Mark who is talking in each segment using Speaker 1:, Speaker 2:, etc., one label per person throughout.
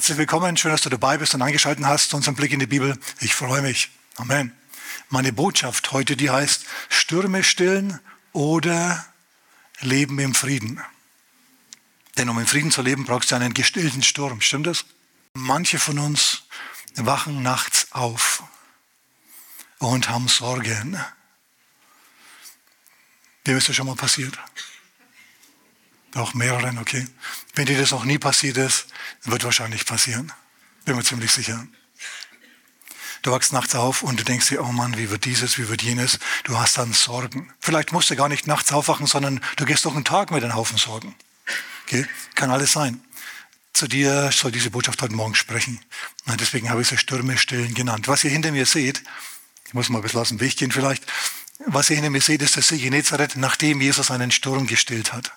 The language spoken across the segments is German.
Speaker 1: Herzlich willkommen, schön, dass du dabei bist und eingeschaltet hast zu unserem Blick in die Bibel. Ich freue mich. Amen. Meine Botschaft heute, die heißt Stürme stillen oder Leben im Frieden. Denn um im Frieden zu leben, brauchst du einen gestillten Sturm. Stimmt das? Manche von uns wachen nachts auf und haben Sorgen. Wem ist das schon mal passiert? Auch mehreren, okay. Wenn dir das noch nie passiert ist, wird wahrscheinlich passieren. Bin mir ziemlich sicher. Du wachst nachts auf und du denkst dir, oh Mann, wie wird dieses, wie wird jenes? Du hast dann Sorgen. Vielleicht musst du gar nicht nachts aufwachen, sondern du gehst doch einen Tag mit einem Haufen Sorgen. Okay? Kann alles sein. Zu dir soll diese Botschaft heute Morgen sprechen. Und deswegen habe ich sie Stürme stillen genannt. Was ihr hinter mir seht, ich muss mal ein bisschen aus dem Weg gehen vielleicht, was ihr hinter mir seht, ist das See Genezareth, nachdem Jesus einen Sturm gestillt hat.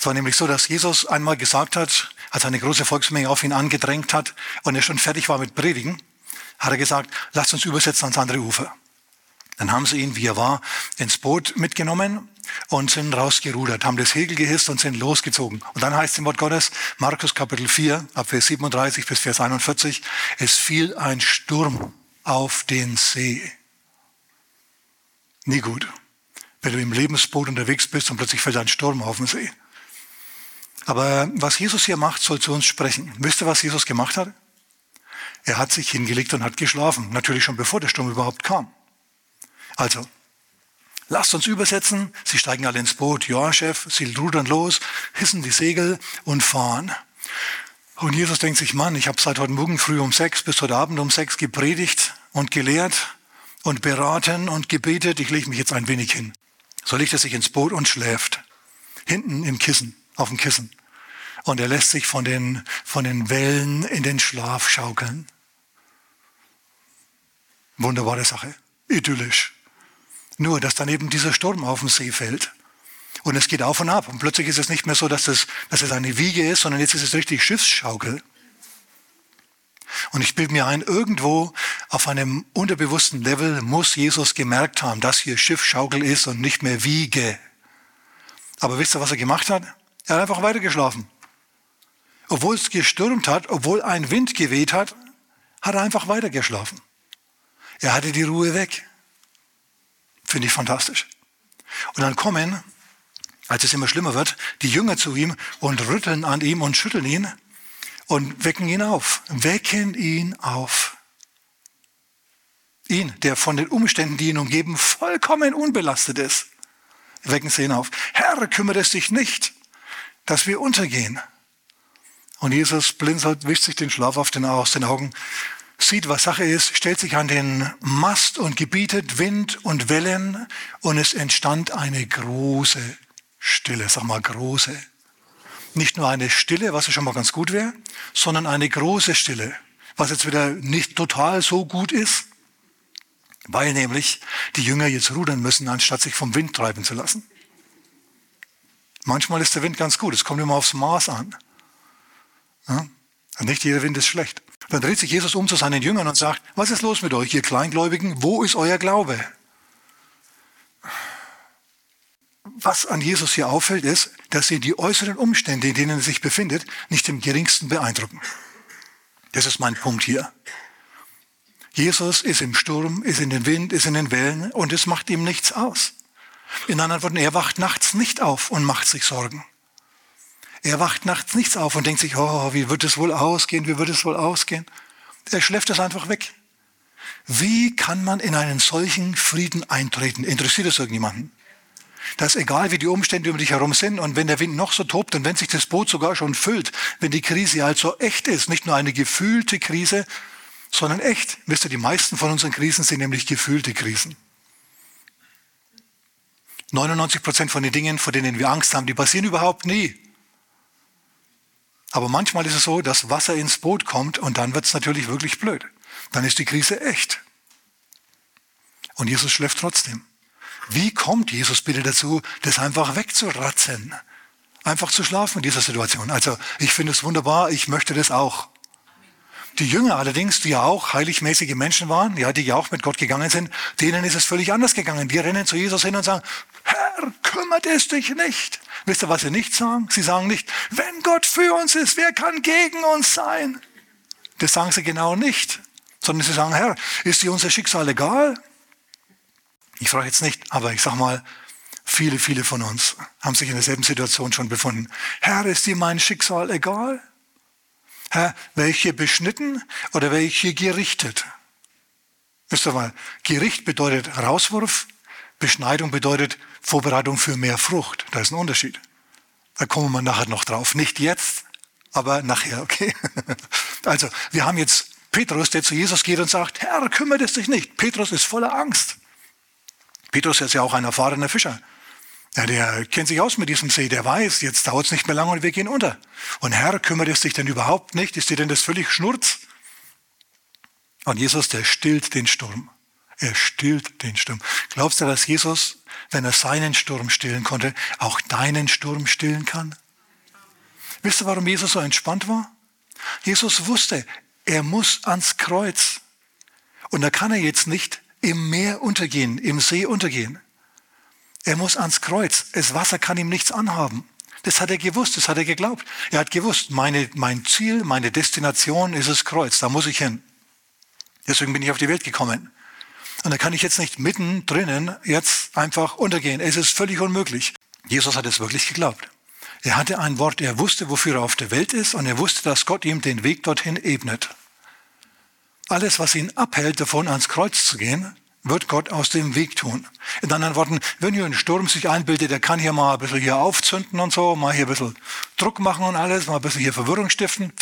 Speaker 1: Es war nämlich so, dass Jesus einmal gesagt hat, als eine große Volksmenge auf ihn angedrängt hat und er schon fertig war mit Predigen, hat er gesagt, lasst uns übersetzen ans andere Ufer. Dann haben sie ihn, wie er war, ins Boot mitgenommen und sind rausgerudert, haben das Hegel gehisst und sind losgezogen. Und dann heißt es im Wort Gottes, Markus Kapitel 4, ab Vers 37 bis Vers 41, es fiel ein Sturm auf den See. Nie gut. Wenn du im Lebensboot unterwegs bist und plötzlich fällt ein Sturm auf den See. Aber was Jesus hier macht, soll zu uns sprechen. Wisst ihr, was Jesus gemacht hat? Er hat sich hingelegt und hat geschlafen. Natürlich schon bevor der Sturm überhaupt kam. Also, lasst uns übersetzen. Sie steigen alle ins Boot. Ja, Chef, sie rudern los, hissen die Segel und fahren. Und Jesus denkt sich, Mann, ich habe seit heute Morgen früh um sechs bis heute Abend um sechs gepredigt und gelehrt und beraten und gebetet. Ich lege mich jetzt ein wenig hin. So legt er sich ins Boot und schläft. Hinten im Kissen auf dem Kissen. Und er lässt sich von den, von den Wellen in den Schlaf schaukeln. Wunderbare Sache. Idyllisch. Nur, dass dann eben dieser Sturm auf den See fällt. Und es geht auf und ab. Und plötzlich ist es nicht mehr so, dass es, dass es eine Wiege ist, sondern jetzt ist es richtig Schiffsschaukel. Und ich bilde mir ein, irgendwo auf einem unterbewussten Level muss Jesus gemerkt haben, dass hier Schiffschaukel ist und nicht mehr Wiege. Aber wisst ihr, was er gemacht hat? Er hat einfach weitergeschlafen. Obwohl es gestürmt hat, obwohl ein Wind geweht hat, hat er einfach weitergeschlafen. Er hatte die Ruhe weg. Finde ich fantastisch. Und dann kommen, als es immer schlimmer wird, die Jünger zu ihm und rütteln an ihm und schütteln ihn und wecken ihn auf. Wecken ihn auf. Ihn, der von den Umständen, die ihn umgeben, vollkommen unbelastet ist. Wecken sie ihn auf. Herr, kümmere es dich nicht dass wir untergehen. Und Jesus blinzelt, wischt sich den Schlaf aus den Augen, sieht, was Sache ist, stellt sich an den Mast und gebietet Wind und Wellen und es entstand eine große Stille, sag mal große. Nicht nur eine Stille, was ja schon mal ganz gut wäre, sondern eine große Stille, was jetzt wieder nicht total so gut ist, weil nämlich die Jünger jetzt rudern müssen, anstatt sich vom Wind treiben zu lassen. Manchmal ist der Wind ganz gut, es kommt immer aufs Maß an. Ja? nicht jeder Wind ist schlecht. Dann dreht sich Jesus um zu seinen Jüngern und sagt, was ist los mit euch, ihr Kleingläubigen? Wo ist euer Glaube? Was an Jesus hier auffällt, ist, dass sie die äußeren Umstände, in denen er sich befindet, nicht im geringsten beeindrucken. Das ist mein Punkt hier. Jesus ist im Sturm, ist in den Wind, ist in den Wellen und es macht ihm nichts aus. In anderen Worten, er wacht nachts nicht auf und macht sich Sorgen. Er wacht nachts nichts auf und denkt sich, oh, wie wird es wohl ausgehen, wie wird es wohl ausgehen. Er schläft es einfach weg. Wie kann man in einen solchen Frieden eintreten? Interessiert es irgendjemanden? Das ist egal, wie die Umstände um dich herum sind und wenn der Wind noch so tobt und wenn sich das Boot sogar schon füllt, wenn die Krise halt so echt ist, nicht nur eine gefühlte Krise, sondern echt. Wisst ihr, die meisten von unseren Krisen sind nämlich gefühlte Krisen. 99 Prozent von den Dingen, vor denen wir Angst haben, die passieren überhaupt nie. Aber manchmal ist es so, dass Wasser ins Boot kommt und dann wird es natürlich wirklich blöd. Dann ist die Krise echt. Und Jesus schläft trotzdem. Wie kommt Jesus bitte dazu, das einfach wegzuratzen? Einfach zu schlafen in dieser Situation. Also ich finde es wunderbar, ich möchte das auch. Die Jünger allerdings, die ja auch heiligmäßige Menschen waren, ja, die ja auch mit Gott gegangen sind, denen ist es völlig anders gegangen. Die rennen zu Jesus hin und sagen, Herr, kümmert es dich nicht. Wisst ihr, was sie nicht sagen? Sie sagen nicht, wenn Gott für uns ist, wer kann gegen uns sein? Das sagen sie genau nicht, sondern sie sagen, Herr, ist dir unser Schicksal egal? Ich frage jetzt nicht, aber ich sage mal, viele, viele von uns haben sich in derselben Situation schon befunden. Herr, ist dir mein Schicksal egal? Herr, hier beschnitten oder hier gerichtet? Wisst ihr mal, Gericht bedeutet Rauswurf, Beschneidung bedeutet Vorbereitung für mehr Frucht. Da ist ein Unterschied. Da kommen wir nachher noch drauf. Nicht jetzt, aber nachher, okay? Also, wir haben jetzt Petrus, der zu Jesus geht und sagt, Herr, kümmert es dich nicht. Petrus ist voller Angst. Petrus ist ja auch ein erfahrener Fischer. Ja, der kennt sich aus mit diesem See, der weiß, jetzt dauert es nicht mehr lange und wir gehen unter. Und Herr, kümmert es dich denn überhaupt nicht? Ist dir denn das völlig Schnurz? Und Jesus, der stillt den Sturm. Er stillt den Sturm. Glaubst du, dass Jesus, wenn er seinen Sturm stillen konnte, auch deinen Sturm stillen kann? Wisst ihr, warum Jesus so entspannt war? Jesus wusste, er muss ans Kreuz. Und da kann er jetzt nicht im Meer untergehen, im See untergehen. Er muss ans Kreuz. Das Wasser kann ihm nichts anhaben. Das hat er gewusst, das hat er geglaubt. Er hat gewusst, meine, mein Ziel, meine Destination ist das Kreuz, da muss ich hin. Deswegen bin ich auf die Welt gekommen. Und da kann ich jetzt nicht mitten drinnen jetzt einfach untergehen. Es ist völlig unmöglich. Jesus hat es wirklich geglaubt. Er hatte ein Wort, er wusste, wofür er auf der Welt ist und er wusste, dass Gott ihm den Weg dorthin ebnet. Alles, was ihn abhält, davon ans Kreuz zu gehen, wird Gott aus dem Weg tun. In anderen Worten, wenn hier ein Sturm sich einbildet, der kann hier mal ein bisschen hier aufzünden und so, mal hier ein bisschen Druck machen und alles, mal ein bisschen hier Verwirrung stiften.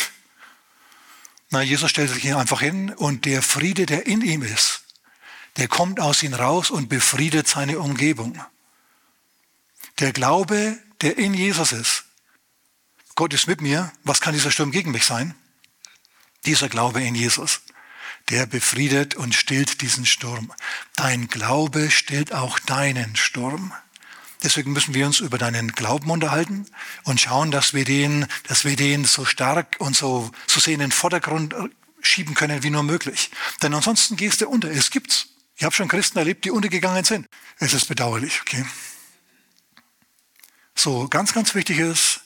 Speaker 1: Na, Jesus stellt sich hier einfach hin und der Friede, der in ihm ist, der kommt aus ihm raus und befriedet seine Umgebung. Der Glaube, der in Jesus ist. Gott ist mit mir, was kann dieser Sturm gegen mich sein? Dieser Glaube in Jesus der befriedet und stillt diesen Sturm. Dein Glaube stillt auch deinen Sturm. Deswegen müssen wir uns über deinen Glauben unterhalten und schauen, dass wir den, dass wir den so stark und so, so sehr in den Vordergrund schieben können wie nur möglich. Denn ansonsten gehst du unter. Es gibt's. Ich habe schon Christen erlebt, die untergegangen sind. Es ist bedauerlich, okay? So, ganz, ganz wichtig ist,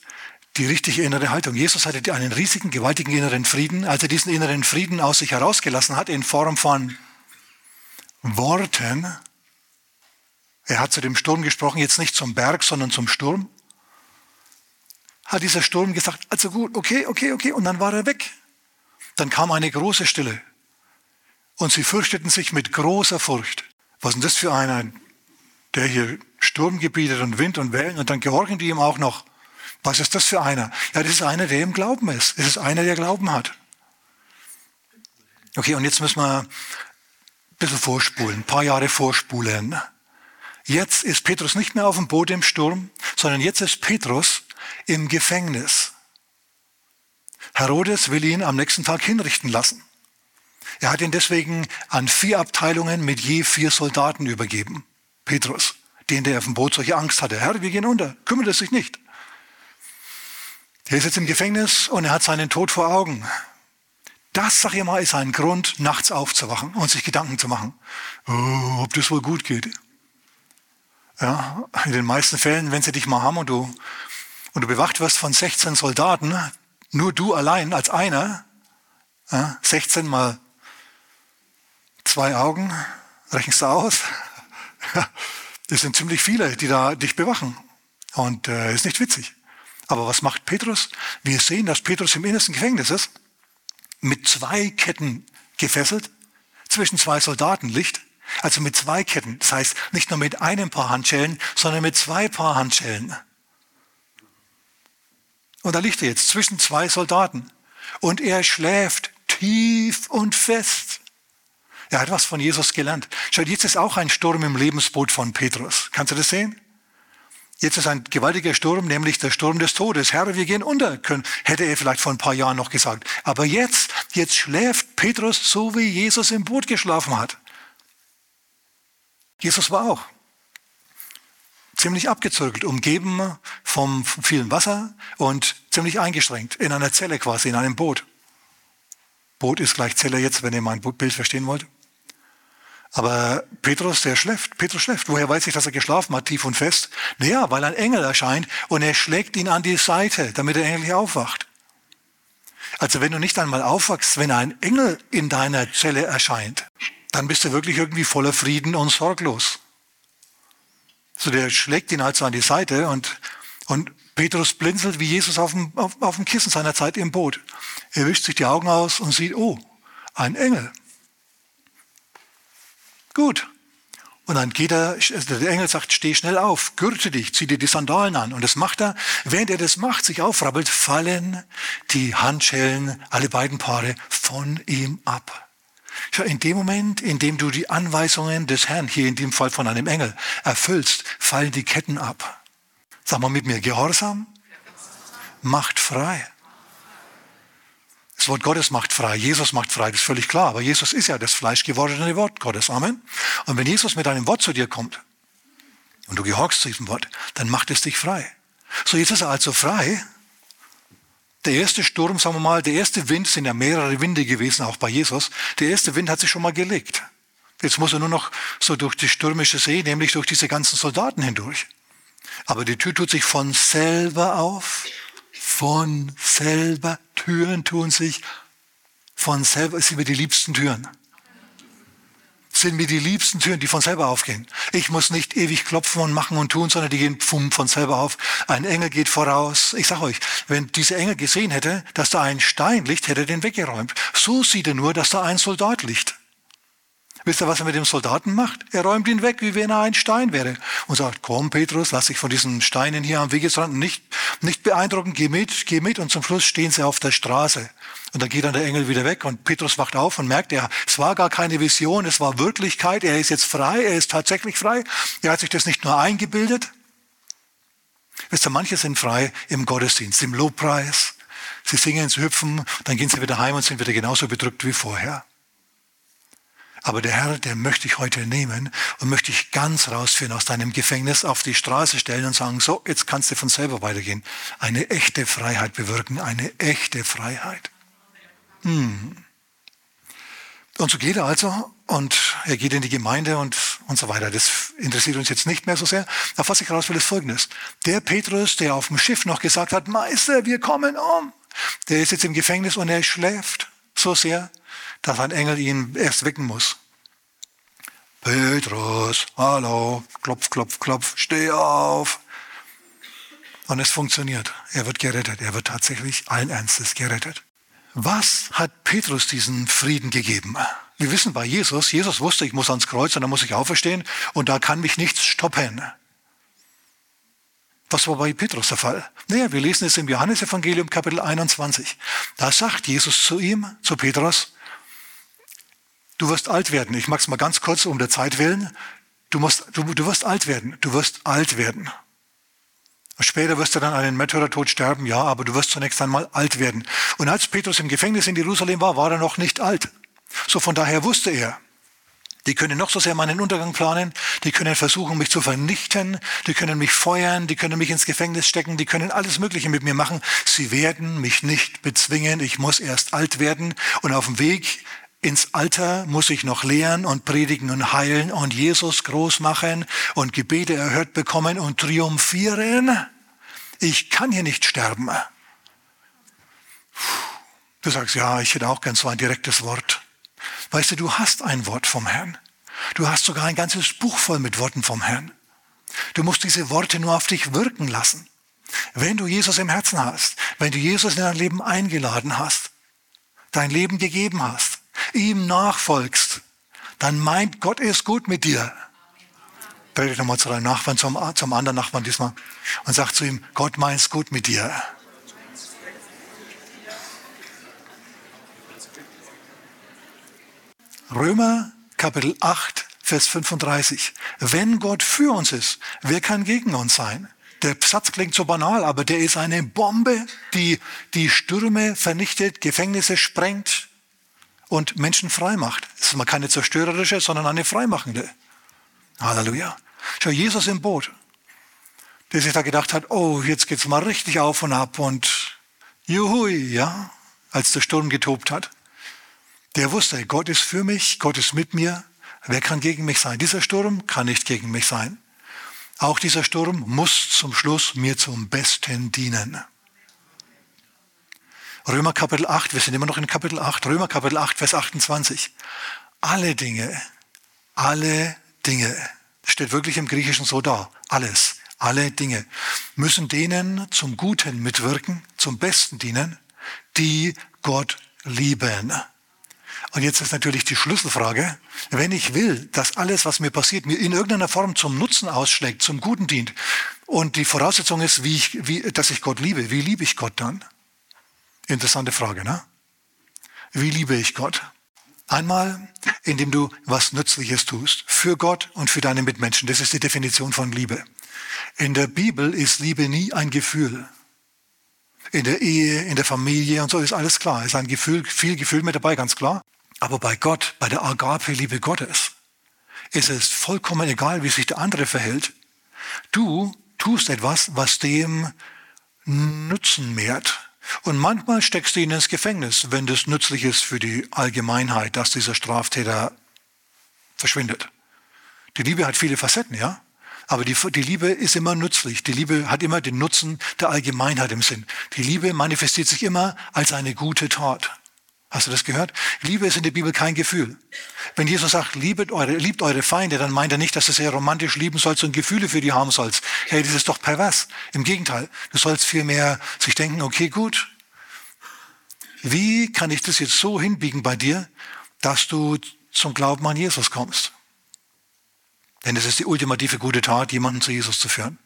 Speaker 1: die richtige innere Haltung. Jesus hatte einen riesigen, gewaltigen inneren Frieden. Als er diesen inneren Frieden aus sich herausgelassen hat, in Form von Worten, er hat zu dem Sturm gesprochen, jetzt nicht zum Berg, sondern zum Sturm, hat dieser Sturm gesagt, also gut, okay, okay, okay, und dann war er weg. Dann kam eine große Stille. Und sie fürchteten sich mit großer Furcht. Was ist denn das für einer, der hier Sturm gebietet und Wind und Wellen und dann gehorchen die ihm auch noch. Was ist das für einer? Ja, das ist einer, der im Glauben ist. Das ist einer, der Glauben hat. Okay, und jetzt müssen wir ein bisschen vorspulen, ein paar Jahre vorspulen. Jetzt ist Petrus nicht mehr auf dem Boot im Sturm, sondern jetzt ist Petrus im Gefängnis. Herodes will ihn am nächsten Tag hinrichten lassen. Er hat ihn deswegen an vier Abteilungen mit je vier Soldaten übergeben. Petrus, den der auf dem Boot solche Angst hatte. Herr, wir gehen unter. Kümmert es sich nicht. Er ist jetzt im Gefängnis und er hat seinen Tod vor Augen. Das, sag ich mal, ist ein Grund, nachts aufzuwachen und sich Gedanken zu machen, oh, ob das wohl gut geht. Ja, in den meisten Fällen, wenn sie dich mal haben und du, und du bewacht wirst von 16 Soldaten, nur du allein als einer, ja, 16 mal zwei Augen, rechnest du aus. Das sind ziemlich viele, die da dich bewachen. Und äh, ist nicht witzig. Aber was macht Petrus? Wir sehen, dass Petrus im innersten Gefängnis ist, mit zwei Ketten gefesselt, zwischen zwei Soldaten liegt, also mit zwei Ketten. Das heißt, nicht nur mit einem Paar Handschellen, sondern mit zwei Paar Handschellen. Und da liegt er jetzt zwischen zwei Soldaten. Und er schläft tief und fest. Er hat was von Jesus gelernt. Schau, jetzt ist auch ein Sturm im Lebensboot von Petrus. Kannst du das sehen? Jetzt ist ein gewaltiger Sturm, nämlich der Sturm des Todes. Herr, wir gehen unter, können, hätte er vielleicht vor ein paar Jahren noch gesagt. Aber jetzt, jetzt schläft Petrus so, wie Jesus im Boot geschlafen hat. Jesus war auch ziemlich abgezirkelt, umgeben vom vielen Wasser und ziemlich eingeschränkt, in einer Zelle quasi, in einem Boot. Boot ist gleich Zelle jetzt, wenn ihr mein Bild verstehen wollt. Aber Petrus, der schläft. Petrus schläft. Woher weiß ich, dass er geschlafen hat, tief und fest? Naja, weil ein Engel erscheint und er schlägt ihn an die Seite, damit er endlich aufwacht. Also wenn du nicht einmal aufwachst, wenn ein Engel in deiner Zelle erscheint, dann bist du wirklich irgendwie voller Frieden und sorglos. So der schlägt ihn also an die Seite und, und Petrus blinzelt wie Jesus auf dem, auf, auf dem Kissen seiner Zeit im Boot. Er wischt sich die Augen aus und sieht, oh, ein Engel. Gut. Und dann geht er, der Engel sagt, steh schnell auf, gürte dich, zieh dir die Sandalen an. Und das macht er. Während er das macht, sich aufrabbelt, fallen die Handschellen, alle beiden Paare, von ihm ab. In dem Moment, in dem du die Anweisungen des Herrn, hier in dem Fall von einem Engel, erfüllst, fallen die Ketten ab. Sag mal mit mir, Gehorsam macht frei. Das Wort Gottes macht frei, Jesus macht frei, das ist völlig klar. Aber Jesus ist ja das fleischgewordene Wort Gottes. Amen. Und wenn Jesus mit einem Wort zu dir kommt und du gehorchst zu diesem Wort, dann macht es dich frei. So, jetzt ist er also frei. Der erste Sturm, sagen wir mal, der erste Wind, sind ja mehrere Winde gewesen, auch bei Jesus. Der erste Wind hat sich schon mal gelegt. Jetzt muss er nur noch so durch die stürmische See, nämlich durch diese ganzen Soldaten hindurch. Aber die Tür tut sich von selber auf von selber. Türen tun sich von selber. Sind mir die liebsten Türen. Sind mir die liebsten Türen, die von selber aufgehen. Ich muss nicht ewig klopfen und machen und tun, sondern die gehen pfum, von selber auf. Ein Engel geht voraus. Ich sage euch, wenn dieser Engel gesehen hätte, dass da ein Stein liegt, hätte er den weggeräumt. So sieht er nur, dass da ein Soldat liegt. Wisst ihr, was er mit dem Soldaten macht? Er räumt ihn weg, wie wenn er ein Stein wäre. Und sagt, komm Petrus, lass dich von diesen Steinen hier am Wegesrand nicht, nicht beeindrucken, geh mit, geh mit. Und zum Schluss stehen sie auf der Straße. Und dann geht dann der Engel wieder weg und Petrus wacht auf und merkt, er, es war gar keine Vision, es war Wirklichkeit. Er ist jetzt frei, er ist tatsächlich frei. Er hat sich das nicht nur eingebildet. Wisst ihr, manche sind frei im Gottesdienst, im Lobpreis. Sie singen, sie hüpfen, dann gehen sie wieder heim und sind wieder genauso bedrückt wie vorher. Aber der Herr, der möchte ich heute nehmen und möchte ich ganz rausführen aus deinem Gefängnis, auf die Straße stellen und sagen, so, jetzt kannst du von selber weitergehen. Eine echte Freiheit bewirken, eine echte Freiheit. Hm. Und so geht er also und er geht in die Gemeinde und, und so weiter. Das interessiert uns jetzt nicht mehr so sehr. Aber was ich raus will, ist Folgendes. Der Petrus, der auf dem Schiff noch gesagt hat, Meister, wir kommen um, der ist jetzt im Gefängnis und er schläft so sehr, dass ein Engel ihn erst wecken muss. Petrus, hallo, klopf, klopf, klopf, steh auf. Und es funktioniert. Er wird gerettet. Er wird tatsächlich allen Ernstes gerettet. Was hat Petrus diesen Frieden gegeben? Wir wissen bei Jesus, Jesus wusste, ich muss ans Kreuz und dann muss ich auferstehen und da kann mich nichts stoppen. Was war bei Petrus der Fall? Naja, wir lesen es im Johannesevangelium Kapitel 21. Da sagt Jesus zu ihm, zu Petrus, Du wirst alt werden. Ich mag es mal ganz kurz um der Zeit willen. Du, musst, du, du wirst alt werden. Du wirst alt werden. Später wirst du dann einen Märtyrertod sterben, ja, aber du wirst zunächst einmal alt werden. Und als Petrus im Gefängnis in Jerusalem war, war er noch nicht alt. So von daher wusste er, die können noch so sehr meinen Untergang planen, die können versuchen, mich zu vernichten, die können mich feuern, die können mich ins Gefängnis stecken, die können alles Mögliche mit mir machen. Sie werden mich nicht bezwingen, ich muss erst alt werden und auf dem Weg ins Alter muss ich noch lehren und predigen und heilen und Jesus groß machen und Gebete erhört bekommen und triumphieren. Ich kann hier nicht sterben. Du sagst, ja, ich hätte auch gern so ein direktes Wort. Weißt du, du hast ein Wort vom Herrn. Du hast sogar ein ganzes Buch voll mit Worten vom Herrn. Du musst diese Worte nur auf dich wirken lassen. Wenn du Jesus im Herzen hast, wenn du Jesus in dein Leben eingeladen hast, dein Leben gegeben hast, ihm nachfolgst, dann meint Gott es gut mit dir. Predigt nochmal zu deinem Nachbarn, zum, zum anderen Nachbarn diesmal und sagt zu ihm, Gott meint es gut mit dir. Römer Kapitel 8, Vers 35. Wenn Gott für uns ist, wer kann gegen uns sein? Der Satz klingt so banal, aber der ist eine Bombe, die die Stürme vernichtet, Gefängnisse sprengt, und Menschen frei macht. Es ist mal keine zerstörerische, sondern eine freimachende. Halleluja. Schau, Jesus im Boot, der sich da gedacht hat, oh, jetzt geht's mal richtig auf und ab und juhui, ja, als der Sturm getobt hat. Der wusste, Gott ist für mich, Gott ist mit mir. Wer kann gegen mich sein? Dieser Sturm kann nicht gegen mich sein. Auch dieser Sturm muss zum Schluss mir zum Besten dienen. Römer Kapitel 8, wir sind immer noch in Kapitel 8, Römer Kapitel 8, Vers 28. Alle Dinge, alle Dinge, steht wirklich im Griechischen so da, alles, alle Dinge, müssen denen zum Guten mitwirken, zum Besten dienen, die Gott lieben. Und jetzt ist natürlich die Schlüsselfrage, wenn ich will, dass alles, was mir passiert, mir in irgendeiner Form zum Nutzen ausschlägt, zum Guten dient, und die Voraussetzung ist, wie ich, wie, dass ich Gott liebe, wie liebe ich Gott dann? Interessante Frage, ne? Wie liebe ich Gott? Einmal, indem du was Nützliches tust, für Gott und für deine Mitmenschen. Das ist die Definition von Liebe. In der Bibel ist Liebe nie ein Gefühl in der Ehe, in der Familie und so ist alles klar. Ist ein Gefühl, viel Gefühl mit dabei, ganz klar. Aber bei Gott, bei der Agape-Liebe Gottes, ist es vollkommen egal, wie sich der andere verhält. Du tust etwas, was dem Nutzen mehrt. Und manchmal steckst du ihn ins Gefängnis, wenn das nützlich ist für die Allgemeinheit, dass dieser Straftäter verschwindet. Die Liebe hat viele Facetten, ja? Aber die, die Liebe ist immer nützlich. Die Liebe hat immer den Nutzen der Allgemeinheit im Sinn. Die Liebe manifestiert sich immer als eine gute Tat. Hast du das gehört? Liebe ist in der Bibel kein Gefühl. Wenn Jesus sagt, liebet eure, liebt eure Feinde, dann meint er nicht, dass du sehr romantisch lieben sollst und Gefühle für die haben sollst. Hey, das ist doch pervers. Im Gegenteil. Du sollst vielmehr sich denken, okay, gut. Wie kann ich das jetzt so hinbiegen bei dir, dass du zum Glauben an Jesus kommst? Denn es ist die ultimative gute Tat, jemanden zu Jesus zu führen.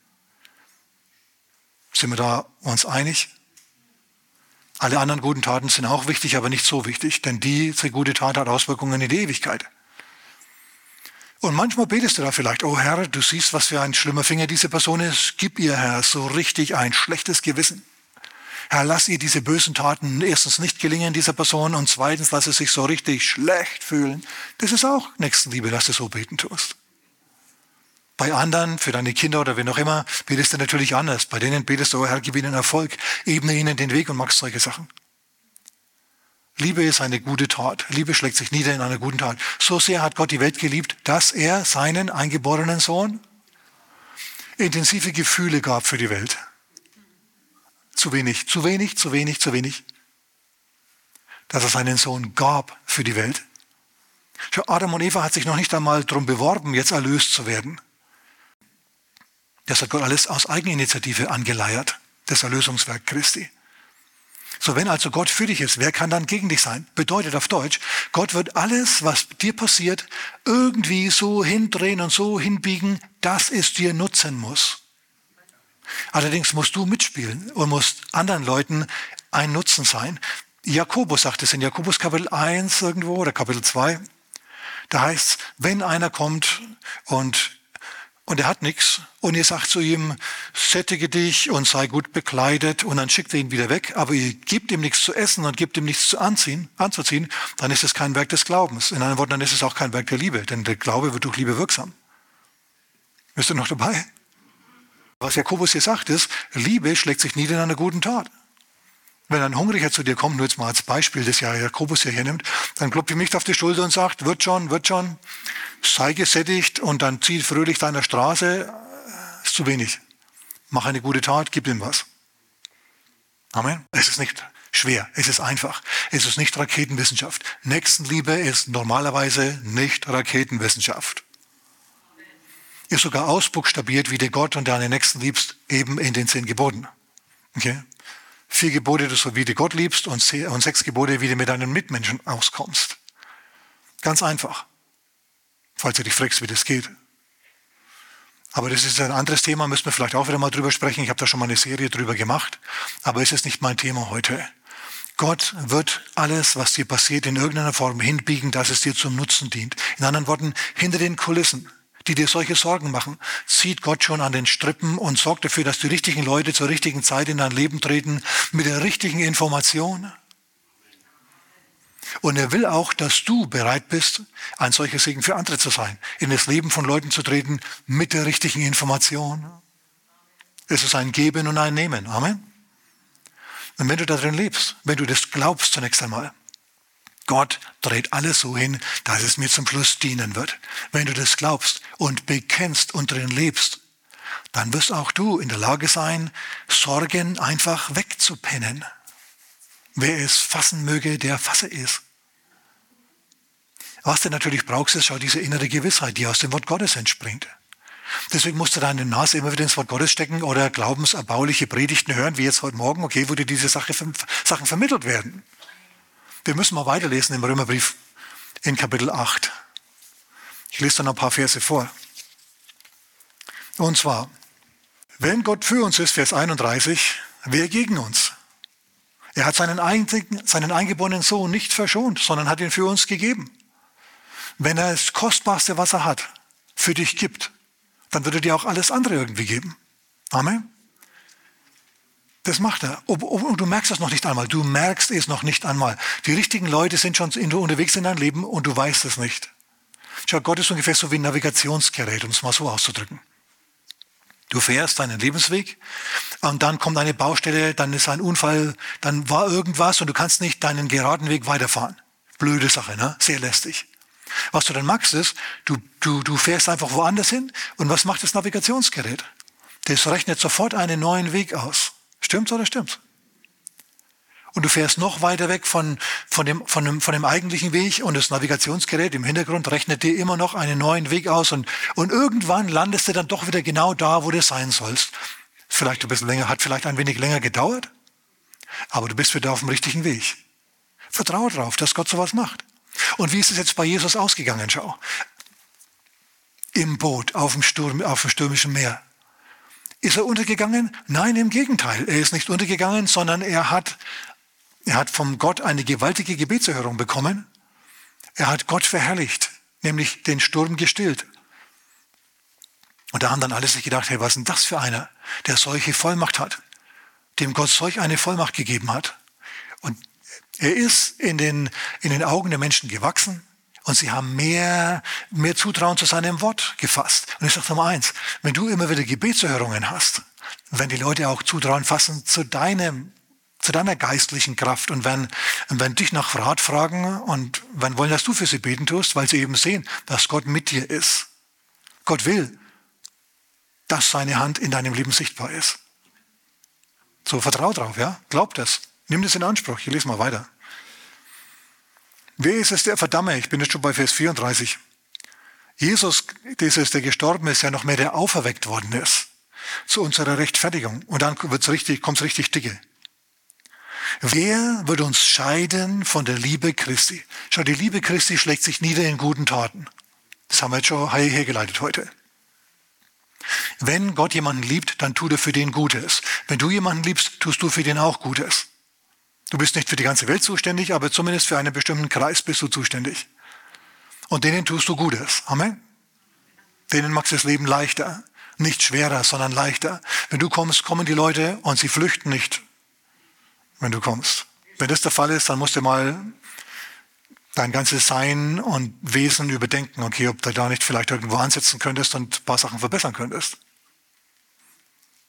Speaker 1: Sind wir da uns einig? Alle anderen guten Taten sind auch wichtig, aber nicht so wichtig, denn diese gute Tat hat Auswirkungen in die Ewigkeit. Und manchmal betest du da vielleicht, oh Herr, du siehst, was für ein schlimmer Finger diese Person ist. Gib ihr, Herr, so richtig ein schlechtes Gewissen. Herr, lass ihr diese bösen Taten erstens nicht gelingen, dieser Person, und zweitens lass sie sich so richtig schlecht fühlen. Das ist auch Nächstenliebe, dass du so beten tust. Bei anderen, für deine Kinder oder wen auch immer, betest du natürlich anders. Bei denen betest du, oh Herr, gib ihnen Erfolg, ebne ihnen den Weg und machst solche Sachen. Liebe ist eine gute Tat. Liebe schlägt sich nieder in einer guten Tat. So sehr hat Gott die Welt geliebt, dass er seinen eingeborenen Sohn intensive Gefühle gab für die Welt. Zu wenig, zu wenig, zu wenig, zu wenig. Dass er seinen Sohn gab für die Welt. Adam und Eva hat sich noch nicht einmal darum beworben, jetzt erlöst zu werden. Das hat Gott alles aus Eigeninitiative angeleiert, das Erlösungswerk Christi. So, wenn also Gott für dich ist, wer kann dann gegen dich sein? Bedeutet auf Deutsch, Gott wird alles, was dir passiert, irgendwie so hindrehen und so hinbiegen, dass es dir nutzen muss. Allerdings musst du mitspielen und musst anderen Leuten ein Nutzen sein. Jakobus sagt es in Jakobus Kapitel 1 irgendwo oder Kapitel 2. Da heißt es, wenn einer kommt und und er hat nichts. Und ihr sagt zu ihm, sättige dich und sei gut bekleidet. Und dann schickt er ihn wieder weg. Aber ihr gebt ihm nichts zu essen und gebt ihm nichts zu anziehen, anzuziehen. Dann ist es kein Werk des Glaubens. In anderen Worten, dann ist es auch kein Werk der Liebe. Denn der Glaube wird durch Liebe wirksam. Bist du noch dabei? Was Jakobus hier sagt ist, Liebe schlägt sich nieder in einer guten Tat. Wenn ein Hungriger zu dir kommt, nur jetzt mal als Beispiel, das ja Jakobus hier hernimmt, dann klopft ihm nicht auf die Schulter und sagt, wird schon, wird schon sei gesättigt und dann zieh fröhlich deiner Straße, ist zu wenig. Mach eine gute Tat, gib ihm was. Amen. Es ist nicht schwer, es ist einfach. Es ist nicht Raketenwissenschaft. Nächstenliebe ist normalerweise nicht Raketenwissenschaft. Ist sogar ausbuchstabiert, wie du Gott und deine Nächsten liebst, eben in den zehn Geboten. Okay? Vier Gebote, so wie du Gott liebst und sechs Gebote, wie du mit deinen Mitmenschen auskommst. Ganz einfach falls du dich fragst, wie das geht. Aber das ist ein anderes Thema, müssen wir vielleicht auch wieder mal drüber sprechen. Ich habe da schon mal eine Serie drüber gemacht, aber es ist nicht mein Thema heute. Gott wird alles, was dir passiert, in irgendeiner Form hinbiegen, dass es dir zum Nutzen dient. In anderen Worten, hinter den Kulissen, die dir solche Sorgen machen, zieht Gott schon an den Strippen und sorgt dafür, dass die richtigen Leute zur richtigen Zeit in dein Leben treten, mit der richtigen Information. Und er will auch, dass du bereit bist, ein solcher Segen für andere zu sein, in das Leben von Leuten zu treten mit der richtigen Information. Es ist ein Geben und ein Nehmen. Amen. Und wenn du darin lebst, wenn du das glaubst zunächst einmal, Gott dreht alles so hin, dass es mir zum Schluss dienen wird. Wenn du das glaubst und bekennst und drin lebst, dann wirst auch du in der Lage sein, Sorgen einfach wegzupennen. Wer es fassen möge, der fasse es. Was du natürlich brauchst, ist schau diese innere Gewissheit, die aus dem Wort Gottes entspringt. Deswegen musst du deine Nase immer wieder ins Wort Gottes stecken oder glaubenserbauliche Predigten hören, wie jetzt heute Morgen, okay, wo dir diese Sache, Sachen vermittelt werden. Wir müssen mal weiterlesen im Römerbrief in Kapitel 8. Ich lese dann ein paar Verse vor. Und zwar, wenn Gott für uns ist, Vers 31, wer gegen uns? Er hat seinen, einzigen, seinen eingeborenen Sohn nicht verschont, sondern hat ihn für uns gegeben. Wenn er das Kostbarste, was er hat, für dich gibt, dann wird er dir auch alles andere irgendwie geben. Amen. Das macht er. Und du merkst das noch nicht einmal. Du merkst es noch nicht einmal. Die richtigen Leute sind schon unterwegs in deinem Leben und du weißt es nicht. Schau, Gott ist ungefähr so wie ein Navigationsgerät, um es mal so auszudrücken. Du fährst deinen Lebensweg und dann kommt eine Baustelle, dann ist ein Unfall, dann war irgendwas und du kannst nicht deinen geraden Weg weiterfahren. Blöde Sache, ne? Sehr lästig. Was du dann machst ist, du, du, du fährst einfach woanders hin und was macht das Navigationsgerät? Das rechnet sofort einen neuen Weg aus. Stimmt's oder stimmt's? Und du fährst noch weiter weg von, von, dem, von, dem, von dem eigentlichen Weg und das Navigationsgerät im Hintergrund rechnet dir immer noch einen neuen Weg aus und, und irgendwann landest du dann doch wieder genau da, wo du sein sollst. Vielleicht ein bisschen länger, hat vielleicht ein wenig länger gedauert, aber du bist wieder auf dem richtigen Weg. Vertraue darauf, dass Gott sowas macht. Und wie ist es jetzt bei Jesus ausgegangen? Schau. Im Boot, auf dem, Sturm, auf dem stürmischen Meer. Ist er untergegangen? Nein, im Gegenteil. Er ist nicht untergegangen, sondern er hat, er hat vom Gott eine gewaltige Gebetserhörung bekommen. Er hat Gott verherrlicht, nämlich den Sturm gestillt. Und da haben dann alle sich gedacht, hey, was ist denn das für einer, der solche Vollmacht hat, dem Gott solch eine Vollmacht gegeben hat. Und er ist in den, in den Augen der Menschen gewachsen. Und sie haben mehr, mehr Zutrauen zu seinem Wort gefasst. Und ich sage Nummer eins, wenn du immer wieder Gebetserhörungen hast, wenn die Leute auch Zutrauen fassen zu deinem, zu deiner geistlichen Kraft und wenn, wenn dich nach Rat fragen und wenn wollen, dass du für sie beten tust, weil sie eben sehen, dass Gott mit dir ist. Gott will, dass seine Hand in deinem Leben sichtbar ist. So, vertrau drauf, ja? Glaub das. Nimm das in Anspruch. Ich lese mal weiter. Wer ist es, der verdamme? Ich bin jetzt schon bei Vers 34. Jesus, dieses, der gestorben ist, ja noch mehr, der auferweckt worden ist. Zu unserer Rechtfertigung. Und dann wird's richtig, kommt's richtig dicke. Wer wird uns scheiden von der Liebe Christi? Schau, die Liebe Christi schlägt sich nieder in guten Taten. Das haben wir jetzt schon hergeleitet heute. Wenn Gott jemanden liebt, dann tut er für den Gutes. Wenn du jemanden liebst, tust du für den auch Gutes. Du bist nicht für die ganze Welt zuständig, aber zumindest für einen bestimmten Kreis bist du zuständig. Und denen tust du Gutes. Amen. Denen machst du das Leben leichter. Nicht schwerer, sondern leichter. Wenn du kommst, kommen die Leute und sie flüchten nicht, wenn du kommst. Wenn das der Fall ist, dann musst du mal dein ganzes Sein und Wesen überdenken, okay, ob du da nicht vielleicht irgendwo ansetzen könntest und ein paar Sachen verbessern könntest.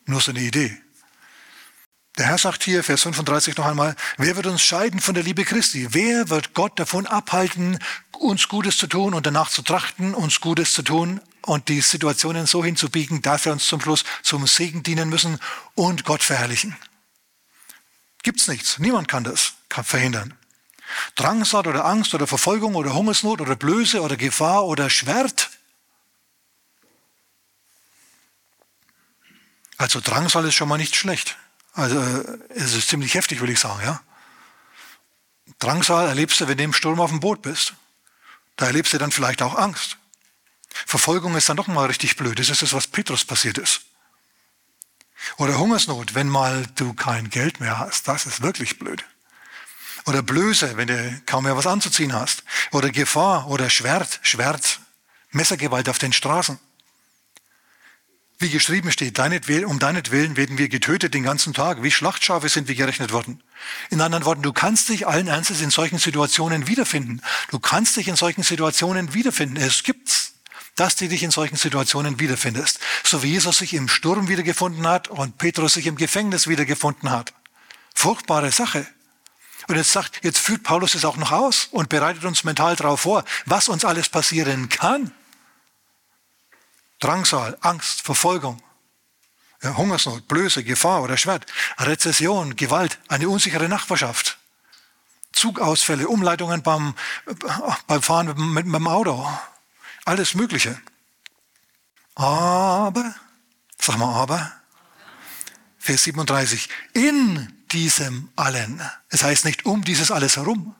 Speaker 1: Nur so eine Idee. Der Herr sagt hier, Vers 35 noch einmal, wer wird uns scheiden von der Liebe Christi? Wer wird Gott davon abhalten, uns Gutes zu tun und danach zu trachten, uns Gutes zu tun und die Situationen so hinzubiegen, dass wir uns zum Schluss zum Segen dienen müssen und Gott verherrlichen? Gibt's nichts. Niemand kann das verhindern. Drangsal oder Angst oder Verfolgung oder Hungersnot oder Blöße oder Gefahr oder Schwert. Also Drangsal ist schon mal nicht schlecht. Also es ist ziemlich heftig, würde ich sagen. Ja? Drangsal erlebst du, wenn du im Sturm auf dem Boot bist. Da erlebst du dann vielleicht auch Angst. Verfolgung ist dann doch mal richtig blöd. Das ist das, was Petrus passiert ist. Oder Hungersnot, wenn mal du kein Geld mehr hast. Das ist wirklich blöd. Oder Blöße, wenn du kaum mehr was anzuziehen hast. Oder Gefahr oder Schwert, Schwert, Messergewalt auf den Straßen. Wie geschrieben steht, um deinetwillen werden wir getötet den ganzen Tag. Wie Schlachtschafe sind wir gerechnet worden. In anderen Worten, du kannst dich allen Ernstes in solchen Situationen wiederfinden. Du kannst dich in solchen Situationen wiederfinden. Es gibt's, dass du dich in solchen Situationen wiederfindest. So wie Jesus sich im Sturm wiedergefunden hat und Petrus sich im Gefängnis wiedergefunden hat. Furchtbare Sache. Und jetzt sagt, jetzt führt Paulus es auch noch aus und bereitet uns mental darauf vor, was uns alles passieren kann. Drangsal, Angst, Verfolgung, Hungersnot, Blöße, Gefahr oder Schwert, Rezession, Gewalt, eine unsichere Nachbarschaft, Zugausfälle, Umleitungen beim, beim Fahren mit, mit dem Auto, alles Mögliche. Aber, sag mal aber, Vers 37, in diesem allen, es heißt nicht um dieses alles herum,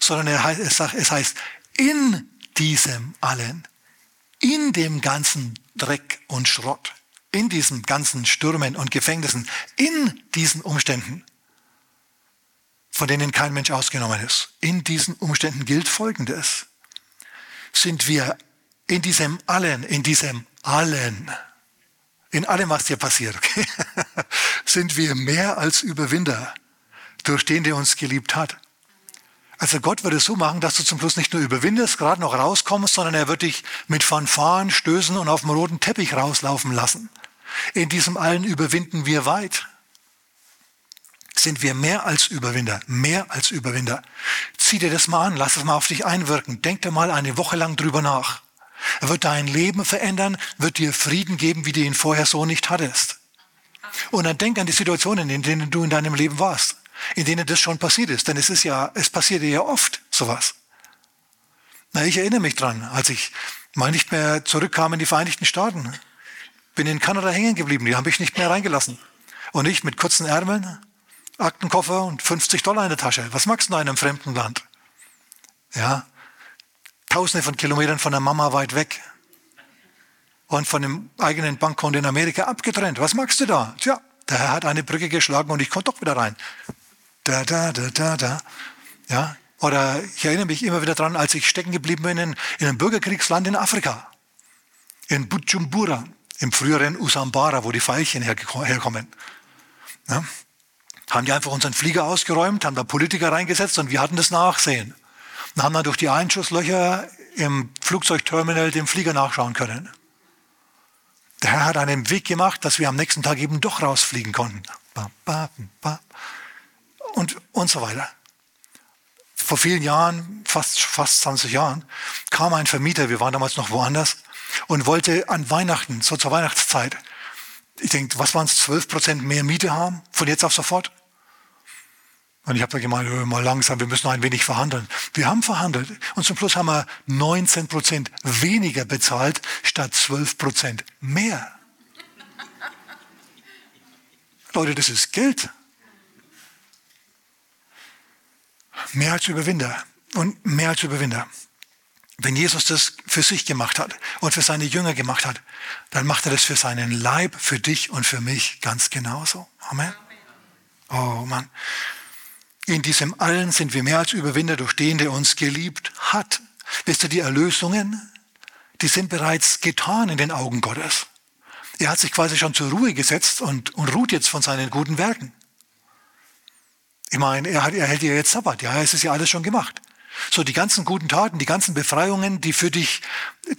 Speaker 1: sondern es heißt in diesem allen, in dem ganzen Dreck und Schrott, in diesen ganzen Stürmen und Gefängnissen, in diesen Umständen, von denen kein Mensch ausgenommen ist. In diesen Umständen gilt Folgendes. Sind wir in diesem allen, in diesem allen, in allem, was dir passiert, okay, sind wir mehr als Überwinder durch den, der uns geliebt hat. Also Gott wird es so machen, dass du zum Schluss nicht nur überwindest, gerade noch rauskommst, sondern er wird dich mit Fanfaren stößen und auf dem roten Teppich rauslaufen lassen. In diesem allen überwinden wir weit. Sind wir mehr als Überwinder, mehr als Überwinder. Zieh dir das mal an, lass es mal auf dich einwirken. Denk dir mal eine Woche lang drüber nach. Er wird dein Leben verändern, wird dir Frieden geben, wie du ihn vorher so nicht hattest. Und dann denk an die Situationen, in denen du in deinem Leben warst in denen das schon passiert ist. Denn es ist ja, es passiert ja oft sowas. Na, ich erinnere mich dran, als ich mal nicht mehr zurückkam in die Vereinigten Staaten. Bin in Kanada hängen geblieben, die haben mich nicht mehr reingelassen. Und ich mit kurzen Ärmeln, Aktenkoffer und 50 Dollar in der Tasche. Was magst du in einem fremden Land? Ja, tausende von Kilometern von der Mama weit weg. Und von dem eigenen Bankkonto in Amerika abgetrennt. Was magst du da? Tja, der Herr hat eine Brücke geschlagen und ich konnte doch wieder rein. Da, da, da, da, da. Ja? Oder ich erinnere mich immer wieder daran, als ich stecken geblieben bin in, in einem Bürgerkriegsland in Afrika. In Bujumbura, im früheren Usambara, wo die Veilchen herkommen. Ja? Haben die einfach unseren Flieger ausgeräumt, haben da Politiker reingesetzt und wir hatten das Nachsehen. Und haben dann durch die Einschusslöcher im Flugzeugterminal dem Flieger nachschauen können. Der Herr hat einen Weg gemacht, dass wir am nächsten Tag eben doch rausfliegen konnten und, und so weiter. Vor vielen Jahren, fast, fast 20 Jahren, kam ein Vermieter, wir waren damals noch woanders, und wollte an Weihnachten, so zur Weihnachtszeit, ich denke, was waren es, 12 Prozent mehr Miete haben, von jetzt auf sofort? Und ich habe da gemeint, mal langsam, wir müssen ein wenig verhandeln. Wir haben verhandelt und zum Schluss haben wir 19 Prozent weniger bezahlt statt 12 Prozent mehr. Leute, das ist Geld. Mehr als Überwinder und mehr als Überwinder. Wenn Jesus das für sich gemacht hat und für seine Jünger gemacht hat, dann macht er das für seinen Leib, für dich und für mich ganz genauso. Amen. Oh Mann. In diesem allen sind wir mehr als Überwinder durch den, der uns geliebt hat. Wisst ihr, die Erlösungen, die sind bereits getan in den Augen Gottes. Er hat sich quasi schon zur Ruhe gesetzt und, und ruht jetzt von seinen guten Werken. Ich meine, er, hat, er hält ja jetzt Sabbat, ja, es ist ja alles schon gemacht. So die ganzen guten Taten, die ganzen Befreiungen, die für dich,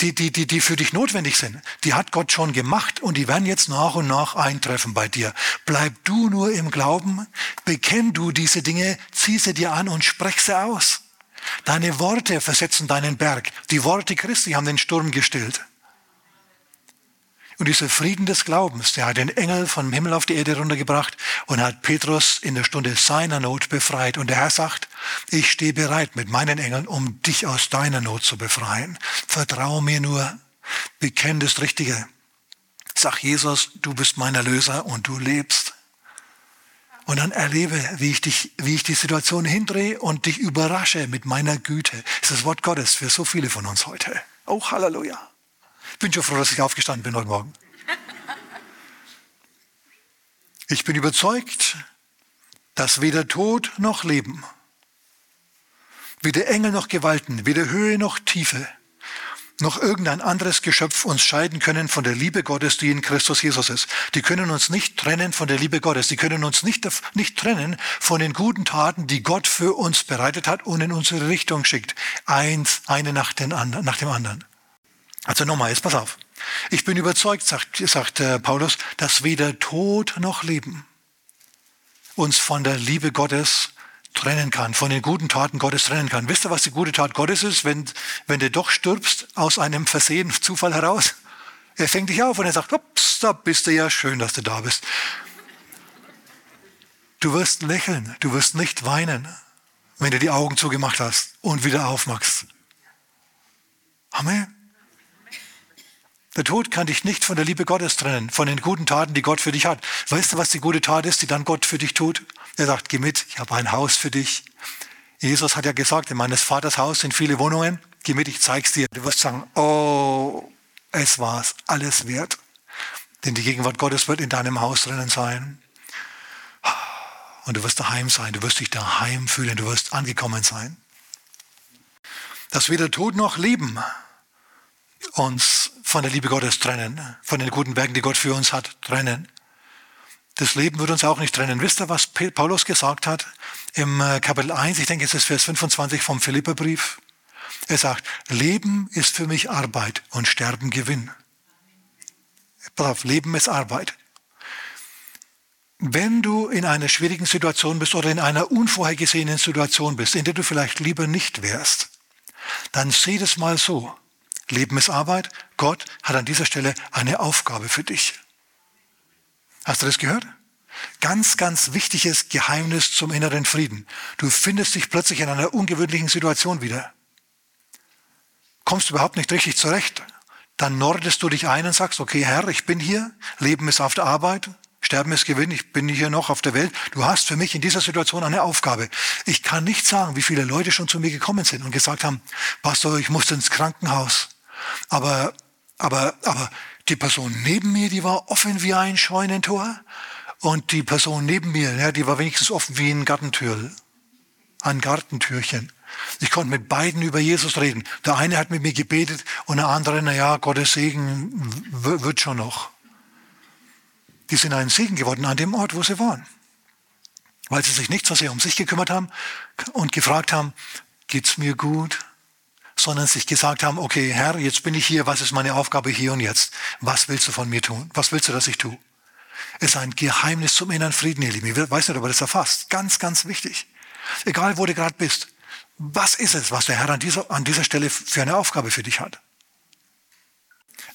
Speaker 1: die, die, die, die für dich notwendig sind, die hat Gott schon gemacht und die werden jetzt nach und nach eintreffen bei dir. Bleib du nur im Glauben, bekenn du diese Dinge, zieh sie dir an und sprech sie aus. Deine Worte versetzen deinen Berg. Die Worte Christi haben den Sturm gestillt. Und dieser Frieden des Glaubens, der hat den Engel vom Himmel auf die Erde runtergebracht und hat Petrus in der Stunde seiner Not befreit. Und der Herr sagt, ich stehe bereit mit meinen Engeln, um dich aus deiner Not zu befreien. Vertraue mir nur, bekenn das Richtige. Sag Jesus, du bist mein Erlöser und du lebst. Und dann erlebe, wie ich, dich, wie ich die Situation hindrehe und dich überrasche mit meiner Güte. Das ist das Wort Gottes für so viele von uns heute. Oh, Halleluja. Ich bin schon froh, dass ich aufgestanden bin heute Morgen. Ich bin überzeugt, dass weder Tod noch Leben, weder Engel noch Gewalten, weder Höhe noch Tiefe, noch irgendein anderes Geschöpf uns scheiden können von der Liebe Gottes, die in Christus Jesus ist. Die können uns nicht trennen von der Liebe Gottes. Die können uns nicht, nicht trennen von den guten Taten, die Gott für uns bereitet hat und in unsere Richtung schickt. Eins, eine nach, den, nach dem anderen. Also nochmal, jetzt pass auf. Ich bin überzeugt, sagt, sagt äh, Paulus, dass weder Tod noch Leben uns von der Liebe Gottes trennen kann, von den guten Taten Gottes trennen kann. Wisst ihr, was die gute Tat Gottes ist, wenn, wenn du doch stirbst aus einem Versehen, Zufall heraus? Er fängt dich auf und er sagt, ups, da bist du ja schön, dass du da bist. Du wirst lächeln, du wirst nicht weinen, wenn du die Augen zugemacht hast und wieder aufmachst. Amen. Der Tod kann dich nicht von der Liebe Gottes trennen, von den guten Taten, die Gott für dich hat. Weißt du, was die gute Tat ist, die dann Gott für dich tut? Er sagt, geh mit, ich habe ein Haus für dich. Jesus hat ja gesagt, in meines Vaters Haus sind viele Wohnungen. Geh mit, ich zeig's dir. Du wirst sagen, oh, es war's, alles wert. Denn die Gegenwart Gottes wird in deinem Haus drinnen sein. Und du wirst daheim sein, du wirst dich daheim fühlen, du wirst angekommen sein. Dass weder Tod noch Leben uns von der Liebe Gottes trennen, von den guten Werken, die Gott für uns hat, trennen. Das Leben wird uns auch nicht trennen. Wisst ihr, was Paulus gesagt hat im äh, Kapitel 1? Ich denke, es ist Vers 25 vom Philipperbrief. Er sagt, Leben ist für mich Arbeit und Sterben Gewinn. Auf, Leben ist Arbeit. Wenn du in einer schwierigen Situation bist oder in einer unvorhergesehenen Situation bist, in der du vielleicht lieber nicht wärst, dann sieh das mal so. Leben ist Arbeit. Gott hat an dieser Stelle eine Aufgabe für dich. Hast du das gehört? Ganz, ganz wichtiges Geheimnis zum inneren Frieden. Du findest dich plötzlich in einer ungewöhnlichen Situation wieder. Kommst du überhaupt nicht richtig zurecht. Dann nordest du dich ein und sagst, okay Herr, ich bin hier, Leben ist auf der Arbeit, Sterben ist Gewinn, ich bin hier noch auf der Welt. Du hast für mich in dieser Situation eine Aufgabe. Ich kann nicht sagen, wie viele Leute schon zu mir gekommen sind und gesagt haben, Pastor, ich musste ins Krankenhaus. Aber, aber, aber die Person neben mir, die war offen wie ein Scheunentor. Und die Person neben mir, ja, die war wenigstens offen wie ein Gartentür, ein Gartentürchen. Ich konnte mit beiden über Jesus reden. Der eine hat mit mir gebetet und der andere, na ja, Gottes Segen wird schon noch. Die sind ein Segen geworden an dem Ort, wo sie waren. Weil sie sich nicht so sehr um sich gekümmert haben und gefragt haben, geht's mir gut? Sondern sich gesagt haben, okay, Herr, jetzt bin ich hier, was ist meine Aufgabe hier und jetzt? Was willst du von mir tun? Was willst du, dass ich tue? Es ist ein Geheimnis zum inneren Frieden, ihr Lieben. Ich weiß nicht, ob ihr das erfasst. Ganz, ganz wichtig. Egal, wo du gerade bist. Was ist es, was der Herr an dieser, an dieser Stelle für eine Aufgabe für dich hat?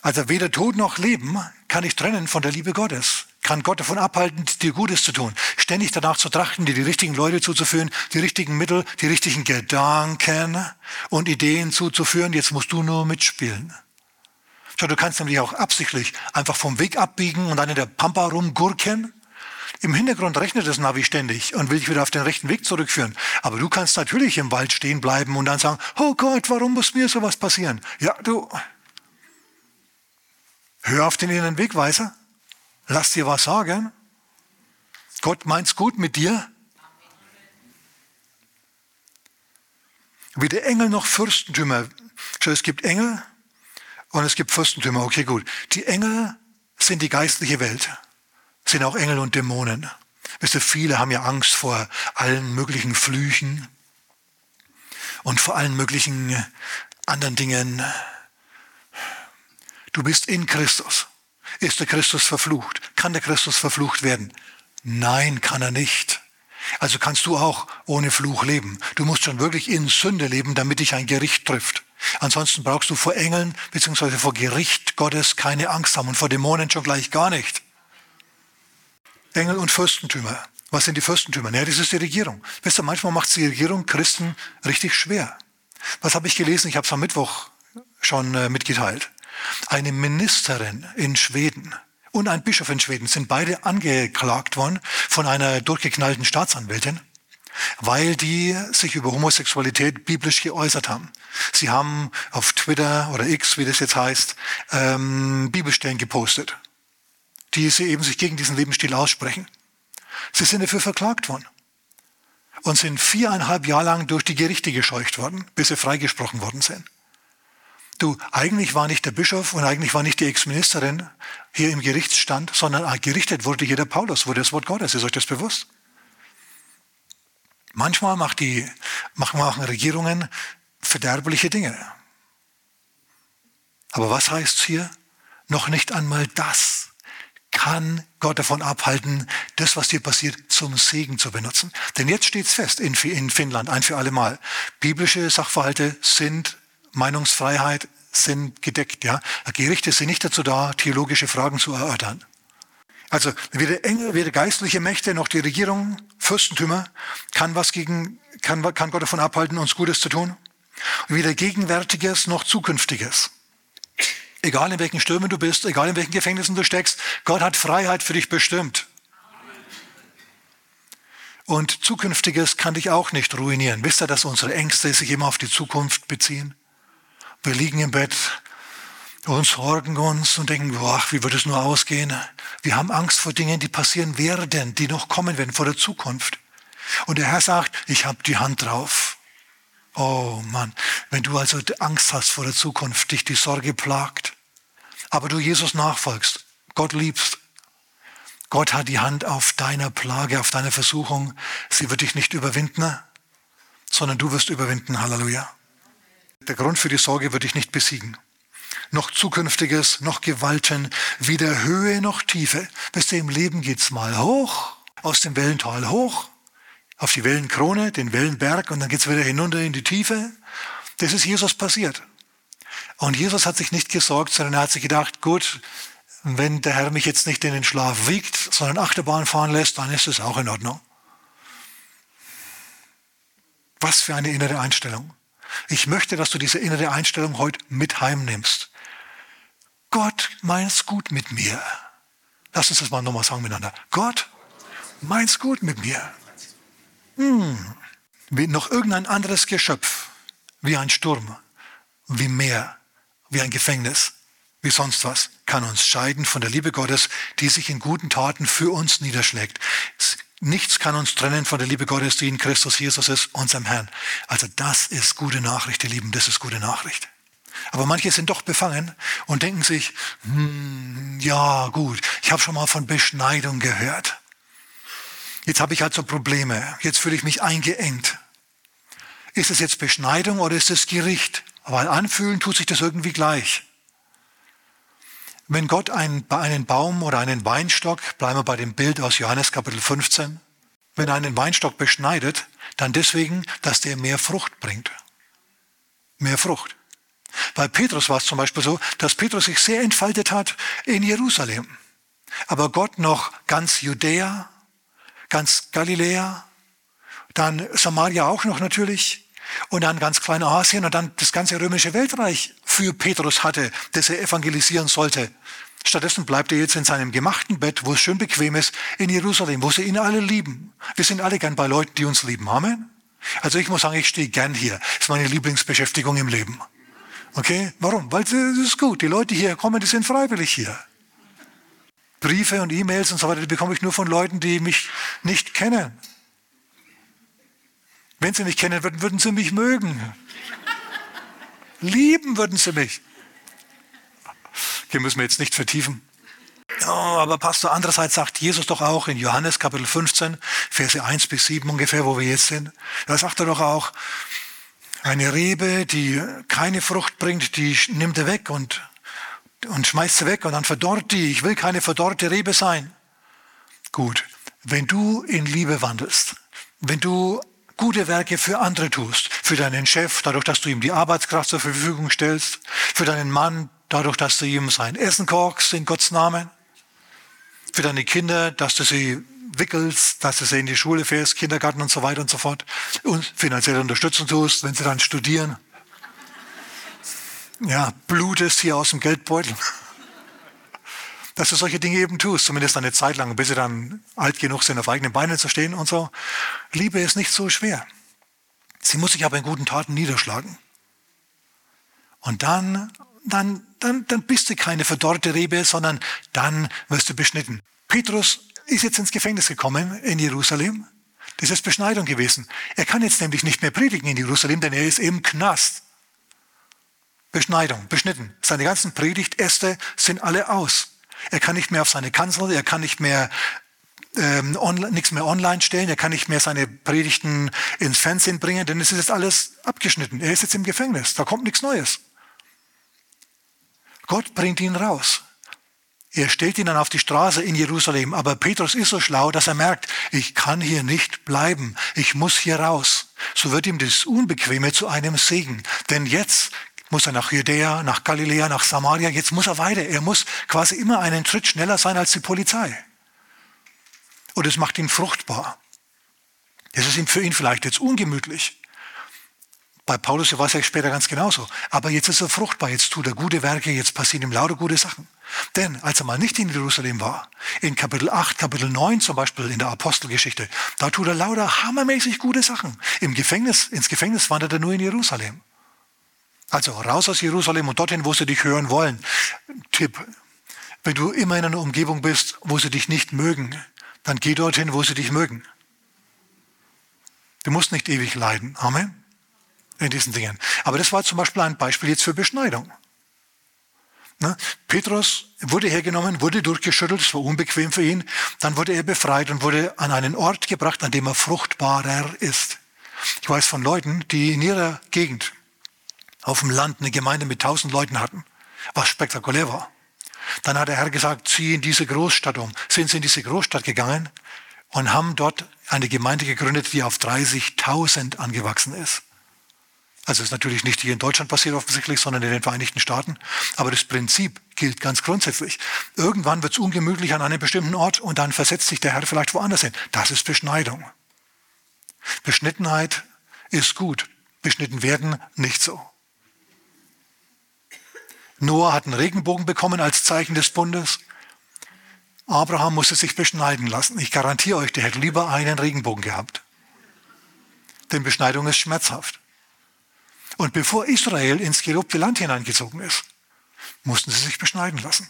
Speaker 1: Also weder Tod noch Leben kann ich trennen von der Liebe Gottes. Kann Gott davon abhalten, dir Gutes zu tun. Ständig danach zu trachten, dir die richtigen Leute zuzuführen, die richtigen Mittel, die richtigen Gedanken und Ideen zuzuführen. Jetzt musst du nur mitspielen. Schau, du kannst nämlich auch absichtlich einfach vom Weg abbiegen und dann in der Pampa rumgurken. Im Hintergrund rechnet das Navi ständig und will dich wieder auf den rechten Weg zurückführen. Aber du kannst natürlich im Wald stehen bleiben und dann sagen, oh Gott, warum muss mir sowas passieren? Ja, du, Hör auf den inneren Wegweiser. Lass dir was sagen. Gott meint's gut mit dir. Weder Engel noch Fürstentümer. Es gibt Engel und es gibt Fürstentümer. Okay, gut. Die Engel sind die geistliche Welt. Sind auch Engel und Dämonen. Wisst ihr, viele haben ja Angst vor allen möglichen Flüchen und vor allen möglichen anderen Dingen. Du bist in Christus. Ist der Christus verflucht? Kann der Christus verflucht werden? Nein, kann er nicht. Also kannst du auch ohne Fluch leben. Du musst schon wirklich in Sünde leben, damit dich ein Gericht trifft. Ansonsten brauchst du vor Engeln bzw. vor Gericht Gottes keine Angst haben und vor Dämonen schon gleich gar nicht. Engel und Fürstentümer. Was sind die Fürstentümer? Naja, das ist die Regierung. Wisst ihr, manchmal macht die Regierung Christen richtig schwer. Was habe ich gelesen? Ich habe es am Mittwoch schon äh, mitgeteilt. Eine Ministerin in Schweden und ein Bischof in Schweden sind beide angeklagt worden von einer durchgeknallten Staatsanwältin, weil die sich über Homosexualität biblisch geäußert haben. Sie haben auf Twitter oder X, wie das jetzt heißt, ähm, Bibelstellen gepostet, die sie eben sich gegen diesen Lebensstil aussprechen. Sie sind dafür verklagt worden und sind viereinhalb Jahre lang durch die Gerichte gescheucht worden, bis sie freigesprochen worden sind. Du, eigentlich war nicht der Bischof und eigentlich war nicht die Ex-Ministerin hier im Gerichtsstand, sondern gerichtet wurde hier der Paulus, wurde das Wort Gottes. Ist euch das bewusst? Manchmal macht die, machen Regierungen verderbliche Dinge. Aber was heißt hier? Noch nicht einmal das kann Gott davon abhalten, das, was dir passiert, zum Segen zu benutzen. Denn jetzt steht es fest in, in Finnland, ein für alle Mal. Biblische Sachverhalte sind Meinungsfreiheit, sind gedeckt. Ja? Gerichte sind nicht dazu da, theologische Fragen zu erörtern. Also weder Engel, weder geistliche Mächte noch die Regierung, Fürstentümer kann was gegen, kann, kann Gott davon abhalten, uns Gutes zu tun. Und weder Gegenwärtiges noch Zukünftiges. Egal in welchen Stürmen du bist, egal in welchen Gefängnissen du steckst, Gott hat Freiheit für dich bestimmt. Und Zukünftiges kann dich auch nicht ruinieren. Wisst ihr, dass unsere Ängste sich immer auf die Zukunft beziehen? Wir liegen im Bett und sorgen uns und denken, boah, wie wird es nur ausgehen? Wir haben Angst vor Dingen, die passieren werden, die noch kommen werden, vor der Zukunft. Und der Herr sagt, ich habe die Hand drauf. Oh Mann, wenn du also Angst hast vor der Zukunft, dich die Sorge plagt, aber du Jesus nachfolgst, Gott liebst, Gott hat die Hand auf deiner Plage, auf deiner Versuchung. Sie wird dich nicht überwinden, sondern du wirst überwinden. Halleluja. Der Grund für die Sorge wird dich nicht besiegen. Noch Zukünftiges, noch Gewalten, weder Höhe noch Tiefe. Wisst ihr, im Leben geht's mal hoch, aus dem Wellental hoch, auf die Wellenkrone, den Wellenberg und dann geht's wieder hinunter in die Tiefe. Das ist Jesus passiert. Und Jesus hat sich nicht gesorgt, sondern er hat sich gedacht, gut, wenn der Herr mich jetzt nicht in den Schlaf wiegt, sondern Achterbahn fahren lässt, dann ist es auch in Ordnung. Was für eine innere Einstellung. Ich möchte, dass du diese innere Einstellung heute mit heimnimmst. Gott meint's gut mit mir. Lass uns das mal nochmal sagen miteinander. Gott meint's gut mit mir. Hm. Wie noch irgendein anderes Geschöpf, wie ein Sturm, wie Meer, wie ein Gefängnis, wie sonst was, kann uns scheiden von der Liebe Gottes, die sich in guten Taten für uns niederschlägt. Nichts kann uns trennen von der Liebe Gottes, die in Christus Jesus ist, unserem Herrn. Also das ist gute Nachricht, ihr Lieben, das ist gute Nachricht. Aber manche sind doch befangen und denken sich, hm, ja gut, ich habe schon mal von Beschneidung gehört. Jetzt habe ich also Probleme, jetzt fühle ich mich eingeengt. Ist es jetzt Beschneidung oder ist es Gericht? Aber anfühlen tut sich das irgendwie gleich. Wenn Gott einen, einen Baum oder einen Weinstock, bleiben wir bei dem Bild aus Johannes Kapitel 15, wenn er einen Weinstock beschneidet, dann deswegen, dass der mehr Frucht bringt. Mehr Frucht. Bei Petrus war es zum Beispiel so, dass Petrus sich sehr entfaltet hat in Jerusalem. Aber Gott noch ganz Judäa, ganz Galiläa, dann Samaria auch noch natürlich und dann ganz Kleinasien und dann das ganze römische Weltreich für Petrus hatte, das er evangelisieren sollte. Stattdessen bleibt er jetzt in seinem gemachten Bett, wo es schön bequem ist, in Jerusalem, wo sie ihn alle lieben. Wir sind alle gern bei Leuten, die uns lieben. Amen. Also ich muss sagen, ich stehe gern hier. Das ist meine Lieblingsbeschäftigung im Leben. Okay? Warum? Weil es ist gut. Die Leute, die hier kommen, die sind freiwillig hier. Briefe und E-Mails und so weiter, die bekomme ich nur von Leuten, die mich nicht kennen. Wenn sie mich kennen würden, würden sie mich mögen. Lieben würden sie mich. Hier müssen wir jetzt nicht vertiefen. Oh, aber Pastor, andererseits sagt Jesus doch auch in Johannes Kapitel 15, Verse 1 bis 7 ungefähr, wo wir jetzt sind. Da sagt er doch auch, eine Rebe, die keine Frucht bringt, die nimmt er weg und, und schmeißt sie weg und dann verdorrt die. Ich will keine verdorrte Rebe sein. Gut, wenn du in Liebe wandelst, wenn du gute Werke für andere tust, für deinen Chef, dadurch, dass du ihm die Arbeitskraft zur Verfügung stellst, für deinen Mann, dadurch, dass du ihm sein Essen kochst in Gottes Namen, für deine Kinder, dass du sie wickelst, dass du sie in die Schule fährst, Kindergarten und so weiter und so fort. Und finanziell unterstützen tust, wenn sie dann studieren. Ja, blutest hier aus dem Geldbeutel dass du solche Dinge eben tust, zumindest eine Zeit lang, bis sie dann alt genug sind, auf eigenen Beinen zu stehen und so. Liebe ist nicht so schwer. Sie muss sich aber in guten Taten niederschlagen. Und dann, dann, dann, dann bist du keine verdorrte Rebe, sondern dann wirst du beschnitten. Petrus ist jetzt ins Gefängnis gekommen in Jerusalem. Das ist Beschneidung gewesen. Er kann jetzt nämlich nicht mehr predigen in Jerusalem, denn er ist im Knast. Beschneidung, beschnitten. Seine ganzen Predigtäste sind alle aus. Er kann nicht mehr auf seine Kanzel, er kann nicht mehr ähm, nichts mehr online stellen, er kann nicht mehr seine Predigten ins Fernsehen bringen, denn es ist jetzt alles abgeschnitten. Er ist jetzt im Gefängnis, da kommt nichts Neues. Gott bringt ihn raus. Er stellt ihn dann auf die Straße in Jerusalem, aber Petrus ist so schlau, dass er merkt, ich kann hier nicht bleiben, ich muss hier raus. So wird ihm das Unbequeme zu einem Segen. Denn jetzt muss er nach Judäa, nach Galiläa, nach Samaria, jetzt muss er weiter. Er muss quasi immer einen Schritt schneller sein als die Polizei. Und es macht ihn fruchtbar. Das ist für ihn vielleicht jetzt ungemütlich. Bei Paulus war es ja später ganz genauso. Aber jetzt ist er fruchtbar, jetzt tut er gute Werke, jetzt passieren ihm lauter gute Sachen. Denn als er mal nicht in Jerusalem war, in Kapitel 8, Kapitel 9 zum Beispiel in der Apostelgeschichte, da tut er lauter hammermäßig gute Sachen. Im Gefängnis, ins Gefängnis wandert er nur in Jerusalem. Also raus aus Jerusalem und dorthin, wo sie dich hören wollen. Tipp, wenn du immer in einer Umgebung bist, wo sie dich nicht mögen, dann geh dorthin, wo sie dich mögen. Du musst nicht ewig leiden. Amen. In diesen Dingen. Aber das war zum Beispiel ein Beispiel jetzt für Beschneidung. Ne? Petrus wurde hergenommen, wurde durchgeschüttelt, es war unbequem für ihn. Dann wurde er befreit und wurde an einen Ort gebracht, an dem er fruchtbarer ist. Ich weiß von Leuten, die in ihrer Gegend auf dem Land eine Gemeinde mit tausend Leuten hatten, was spektakulär war. Dann hat der Herr gesagt, zieh in diese Großstadt um. Sind sie in diese Großstadt gegangen und haben dort eine Gemeinde gegründet, die auf 30.000 angewachsen ist. Also ist natürlich nicht hier in Deutschland passiert offensichtlich, sondern in den Vereinigten Staaten. Aber das Prinzip gilt ganz grundsätzlich. Irgendwann wird es ungemütlich an einem bestimmten Ort und dann versetzt sich der Herr vielleicht woanders hin. Das ist Beschneidung. Beschnittenheit ist gut. Beschnitten werden nicht so. Noah hat einen Regenbogen bekommen als Zeichen des Bundes. Abraham musste sich beschneiden lassen. Ich garantiere euch, der hätte lieber einen Regenbogen gehabt. Denn Beschneidung ist schmerzhaft. Und bevor Israel ins gelobte Land hineingezogen ist, mussten sie sich beschneiden lassen.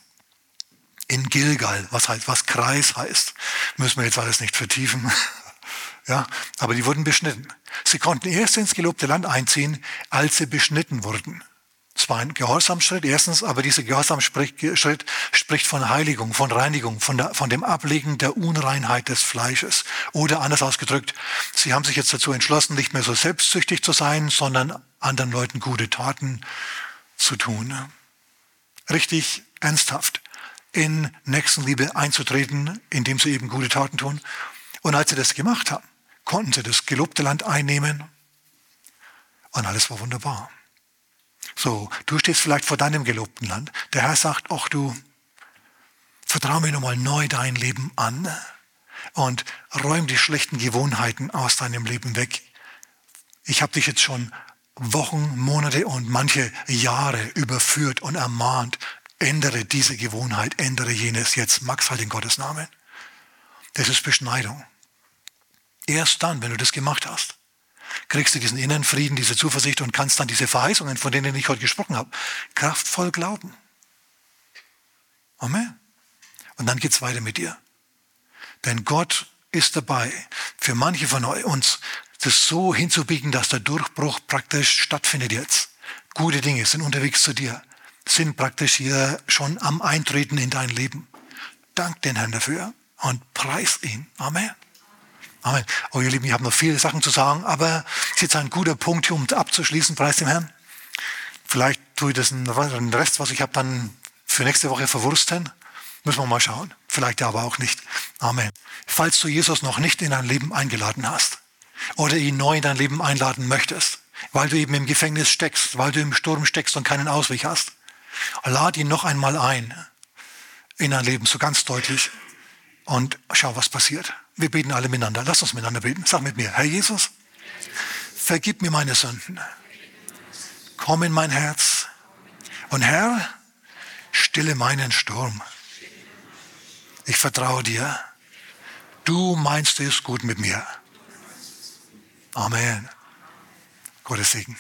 Speaker 1: In Gilgal, was heißt, was Kreis heißt, müssen wir jetzt alles nicht vertiefen. ja, aber die wurden beschnitten. Sie konnten erst ins gelobte Land einziehen, als sie beschnitten wurden. Es war ein Gehorsamschritt, erstens, aber dieser Gehorsamschritt spricht von Heiligung, von Reinigung, von, der, von dem Ablegen der Unreinheit des Fleisches. Oder anders ausgedrückt, sie haben sich jetzt dazu entschlossen, nicht mehr so selbstsüchtig zu sein, sondern anderen Leuten gute Taten zu tun. Richtig ernsthaft in Nächstenliebe einzutreten, indem sie eben gute Taten tun. Und als sie das gemacht haben, konnten sie das gelobte Land einnehmen und alles war wunderbar. So, du stehst vielleicht vor deinem gelobten Land. Der Herr sagt, ach du, vertraue mir nochmal neu dein Leben an und räum die schlechten Gewohnheiten aus deinem Leben weg. Ich habe dich jetzt schon Wochen, Monate und manche Jahre überführt und ermahnt, ändere diese Gewohnheit, ändere jenes. Jetzt magst halt in Gottes Namen. Das ist Beschneidung. Erst dann, wenn du das gemacht hast, kriegst du diesen inneren Frieden, diese Zuversicht und kannst dann diese Verheißungen, von denen ich heute gesprochen habe, kraftvoll glauben. Amen. Und dann geht es weiter mit dir. Denn Gott ist dabei, für manche von uns das so hinzubiegen, dass der Durchbruch praktisch stattfindet jetzt. Gute Dinge sind unterwegs zu dir, sind praktisch hier schon am Eintreten in dein Leben. Dank den Herrn dafür und preis ihn. Amen. Amen. Oh ihr Lieben, ich habe noch viele Sachen zu sagen, aber es ist jetzt ein guter Punkt, um abzuschließen, preis dem Herrn. Vielleicht tue ich das den Rest, was ich habe, dann für nächste Woche verwursten. Müssen wir mal schauen. Vielleicht aber auch nicht. Amen. Falls du Jesus noch nicht in dein Leben eingeladen hast oder ihn neu in dein Leben einladen möchtest, weil du eben im Gefängnis steckst, weil du im Sturm steckst und keinen Ausweg hast, lad ihn noch einmal ein in dein Leben, so ganz deutlich. Und schau, was passiert. Wir beten alle miteinander. Lass uns miteinander beten. Sag mit mir, Herr Jesus, vergib mir meine Sünden. Komm in mein Herz. Und Herr, stille meinen Sturm. Ich vertraue dir. Du meinst es gut mit mir. Amen. Gottes Segen.